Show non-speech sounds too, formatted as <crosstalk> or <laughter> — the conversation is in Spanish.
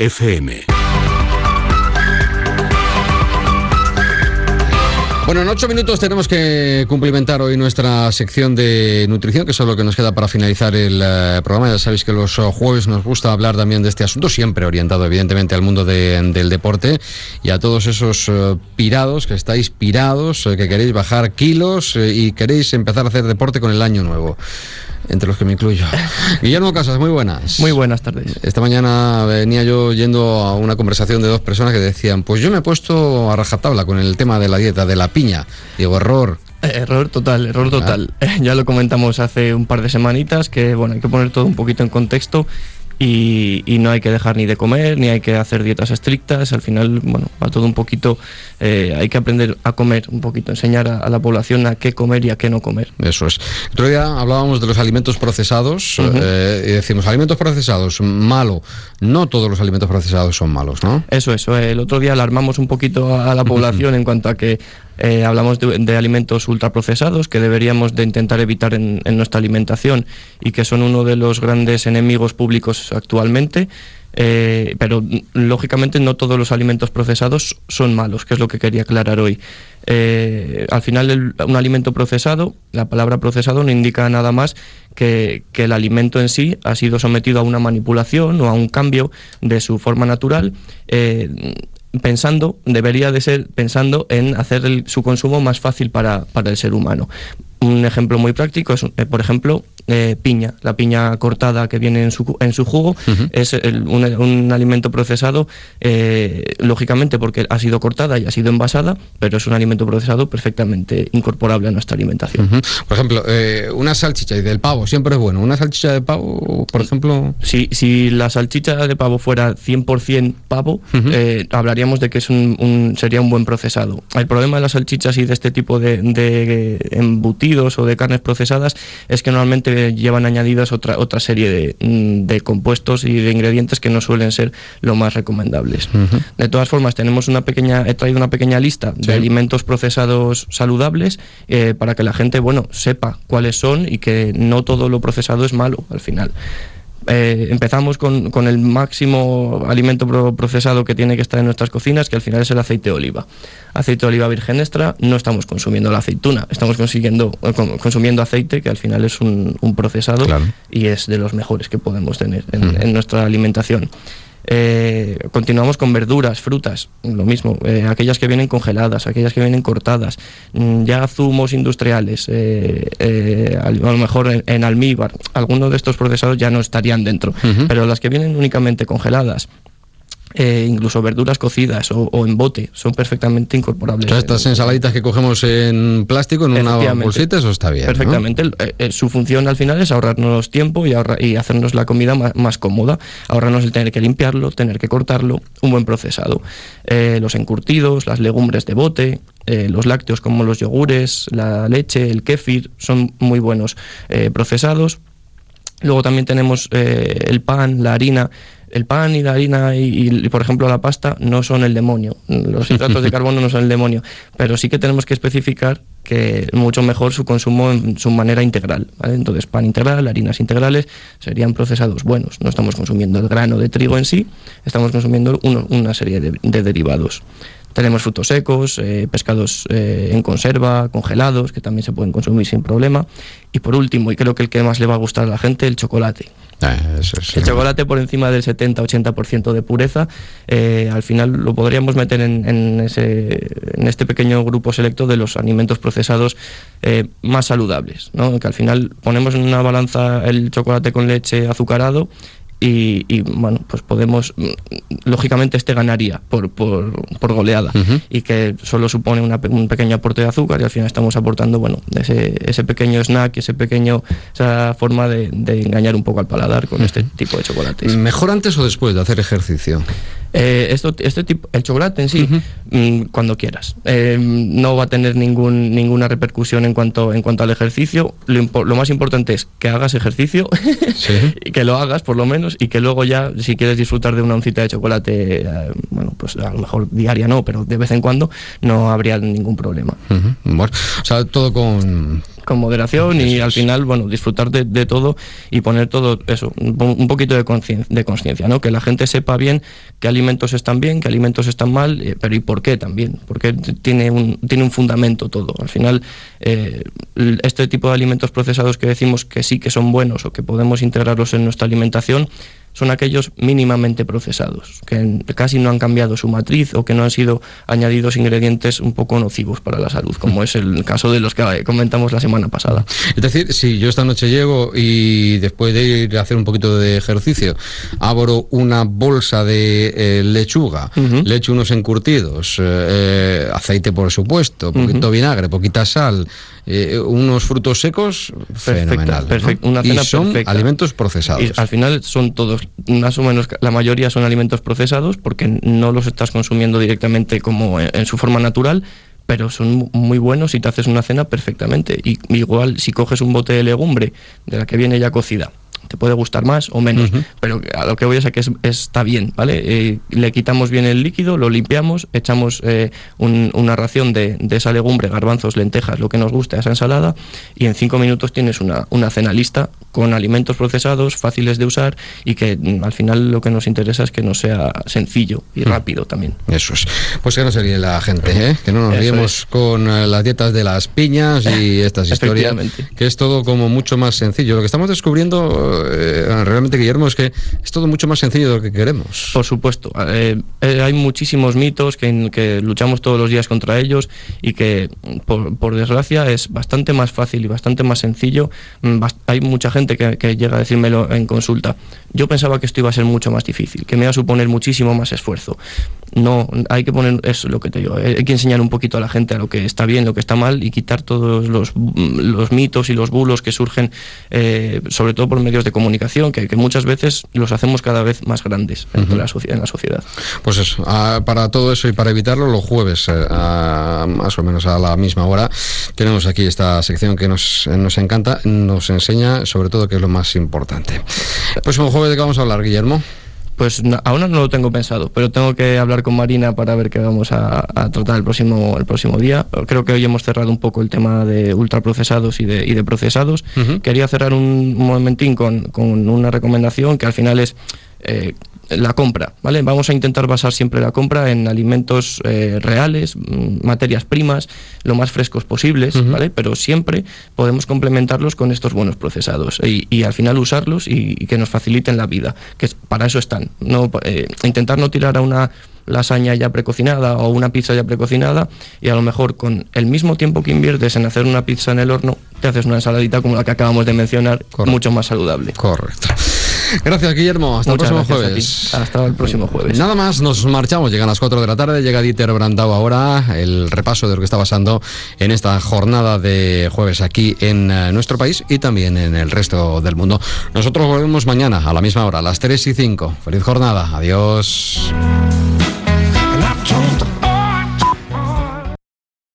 FM. Bueno, en ocho minutos tenemos que cumplimentar hoy nuestra sección de nutrición, que es lo que nos queda para finalizar el eh, programa. Ya sabéis que los jueves nos gusta hablar también de este asunto, siempre orientado evidentemente al mundo del deporte y a todos esos eh, pirados que estáis pirados, eh, que queréis bajar kilos y queréis empezar a hacer deporte con el año nuevo entre los que me incluyo. <laughs> Guillermo Casas, muy buenas. Muy buenas tardes. Esta mañana venía yo yendo a una conversación de dos personas que decían, pues yo me he puesto a rajatabla con el tema de la dieta, de la piña. Digo, error. Eh, error total, error total. <laughs> ya lo comentamos hace un par de semanitas que bueno, hay que poner todo un poquito en contexto y, no hay que dejar ni de comer, ni hay que hacer dietas estrictas. Al final, bueno, va todo un poquito, eh, hay que aprender a comer un poquito, enseñar a, la población a qué comer y a qué no comer. Eso es. Otro día hablábamos de los alimentos procesados eh, y decimos, alimentos procesados, malo. No todos los alimentos procesados son malos, ¿no? Eso, eso. El otro día alarmamos un poquito a la población en cuanto a que eh, hablamos de, alimentos ultraprocesados que deberíamos de intentar evitar en, nuestra alimentación y que son uno de los grandes enemigos públicos actualmente. Eh, pero lógicamente no todos los alimentos procesados son malos, que es lo que quería aclarar hoy. Eh, al final un alimento procesado, la palabra procesado no indica nada más que, que, el alimento en sí ha sido sometido a una manipulación o a un cambio de su forma natural pensando, debería de ser pensando en hacer su consumo más fácil para, para el ser humano. Un ejemplo muy práctico es, eh, por ejemplo, eh, piña. La piña cortada que viene en su, en su jugo es un, alimento procesado, eh, lógicamente porque ha sido cortada y ha sido envasada, pero es un alimento procesado perfectamente incorporable a nuestra alimentación. Por ejemplo, una salchicha y del pavo siempre es bueno. Una salchicha de pavo, por ejemplo... Si, si la salchicha de pavo fuera 100% pavo, hablaríamos de que es un, sería un buen procesado. El problema de las salchichas y de este tipo de, de embutidos o de carnes procesadas es que normalmente llevan añadidas otra, otra serie mm, de, compuestos y de ingredientes que no suelen ser lo más recomendables. De todas formas, tenemos una pequeña, he traído una pequeña lista de alimentos procesados saludables eh, para que la gente, bueno, sepa cuáles son y que no todo lo procesado es malo al final. Eh, empezamos con, con, el máximo alimento procesado que tiene que estar en nuestras cocinas, que al final es el aceite de oliva. Aceite de oliva virgen extra, no estamos consumiendo la aceituna, estamos consiguiendo, eh, consumiendo aceite, que al final es un, procesado y es de los mejores que podemos tener en, en nuestra alimentación. Eh, continuamos con verduras, frutas, lo mismo, eh, aquellas que vienen congeladas, aquellas que vienen cortadas, mm, ya zumos industriales, eh, a lo mejor en, almíbar, algunos de estos procesados ya no estarían dentro, pero las que vienen únicamente congeladas, eh, incluso verduras cocidas o, en bote, son perfectamente incorporables. estas ensaladitas que cogemos en plástico, en una bolsita, eso está bien. Perfectamente. Eh, eh, su función al final es ahorrarnos tiempo y, y hacernos la comida más, cómoda, ahorrarnos el tener que limpiarlo, tener que cortarlo, un buen procesado. los encurtidos, las legumbres de bote, los lácteos como los yogures, la leche, el kéfir, son muy buenos procesados. Luego también tenemos el pan, la harina, el pan y la harina y, por ejemplo, la pasta no son el demonio. Los <laughs> hidratos de carbono no son el demonio. Pero sí que tenemos que especificar que mucho mejor su consumo en su manera integral. Entonces, pan integral, harinas integrales serían procesados buenos. No estamos consumiendo el grano de trigo en sí, estamos consumiendo una serie de, derivados. Tenemos frutos secos, eh, pescados eh, en conserva, congelados, que también se pueden consumir sin problema. Y por último, y creo que el que más le va a gustar a la gente, el chocolate. Ah, el chocolate por encima del 70-80% de pureza, eh, al final lo podríamos meter en, ese, en, este pequeño grupo selecto de los alimentos procesados eh, más saludables, ¿no? que al final ponemos en una balanza el chocolate con leche azucarado y, bueno, pues podemos, mm, lógicamente este ganaría por, por, por goleada y que solo supone un pequeño aporte de azúcar y al final estamos aportando, bueno, ese, ese pequeño snack, ese pequeño, esa forma de, engañar un poco al paladar con este tipo de chocolates. ¿Mejor antes o después de hacer ejercicio? Eh, esto, este tipo, el chocolate en sí, mm, cuando quieras. Eh, no va a tener ningún, ninguna repercusión en cuanto, en cuanto al ejercicio. Lo, lo más importante es que hagas ejercicio, <laughs> y que lo hagas por lo menos, y que luego ya, si quieres disfrutar de una oncita de chocolate, eh, bueno, pues a lo mejor diaria no, pero de vez en cuando no habría ningún problema. Bueno, o sea, todo con con moderación y al final, bueno, disfrutar de, todo y poner todo eso, un poquito de conciencia, ¿no? Que la gente sepa bien qué alimentos están bien, qué alimentos están mal, eh, pero y por qué también, porque tiene un, tiene un fundamento todo. Al final, eh, este tipo de alimentos procesados que decimos que sí que son buenos o que podemos integrarlos en nuestra alimentación, son aquellos mínimamente procesados, que casi no han cambiado su matriz o que no han sido añadidos ingredientes un poco nocivos para la salud, como es el caso de los que comentamos la semana pasada. Es decir, si yo esta noche llego y después de ir a hacer un poquito de ejercicio, abro una bolsa de eh, lechuga, le echo unos encurtidos, eh, eh, aceite por supuesto, poquito vinagre, poquita sal, unos frutos secos, fenomenal. Perfecto, y son alimentos procesados. al final son todos más o menos la mayoría son alimentos procesados porque no los estás consumiendo directamente como en, su forma natural, pero son muy buenos y te haces una cena perfectamente. Y igual si coges un bote de legumbre de la que viene ya cocida, te puede gustar más o menos, pero a lo que voy a que es, está bien, ¿vale? Eh, le quitamos bien el líquido, lo limpiamos, echamos eh, una ración de, esa legumbre, garbanzos, lentejas, lo que nos guste a esa ensalada, y en cinco minutos tienes una, una cena lista con alimentos procesados, fáciles de usar y que mm, al final lo que nos interesa es que no sea sencillo y mm. rápido también. Eso es. Pues que no se líe la gente, ¿eh? que no nos liemos con las dietas de las piñas y <laughs> estas historias, que es todo como mucho más sencillo. Lo que estamos descubriendo eh, realmente, Guillermo, es que es todo mucho más sencillo de lo que queremos. Por supuesto. Eh, eh, hay muchísimos mitos que, que, luchamos todos los días contra ellos y que, por, desgracia, es bastante más fácil y bastante más sencillo. Mm, hay mucha gente que, llega a decírmelo en consulta. Yo pensaba que esto iba a ser mucho más difícil, que me iba a suponer muchísimo más esfuerzo. No, hay que poner, eso lo que te digo, hay que enseñar un poquito a la gente a lo que está bien, lo que está mal y quitar todos los, los mitos y los bulos que surgen, sobre todo por medios de comunicación, que, muchas veces los hacemos cada vez más grandes en, la, en la sociedad. Pues eso, para todo eso y para evitarlo, los jueves, eh, más o menos a la misma hora, tenemos aquí esta sección que nos, nos encanta, nos enseña sobre todo que es lo más importante. Próximo jueves, ¿de qué vamos a hablar, Guillermo? Pues aún no lo tengo pensado, pero tengo que hablar con Marina para ver qué vamos a, tratar el próximo, el próximo día. Creo que hoy hemos cerrado un poco el tema de ultraprocesados y de, y de procesados. Quería cerrar un momentín con, con una recomendación que al final es eh, la compra, ¿vale? Vamos a intentar basar siempre la compra en alimentos eh, reales, mm, materias primas, lo más frescos posibles, ¿vale? Pero siempre podemos complementarlos con estos buenos procesados y, al final usarlos y, que nos faciliten la vida, que para eso están. No, eh, intentar no tirar a una lasaña ya precocinada o una pizza ya precocinada y a lo mejor con el mismo tiempo que inviertes en hacer una pizza en el horno, te haces una ensaladita como la que acabamos de mencionar, mucho más saludable. Correcto. Gracias, Guillermo. Hasta el próximo jueves. Hasta el próximo jueves. Nada más, nos marchamos. Llegan las 4 de la tarde. Llega Dieter Brandau ahora. El repaso de lo que está pasando en esta jornada de jueves aquí en eh, nuestro país y también en el resto del mundo. Nosotros volvemos mañana a la misma hora, a las 3 y 5. Feliz jornada. Adiós.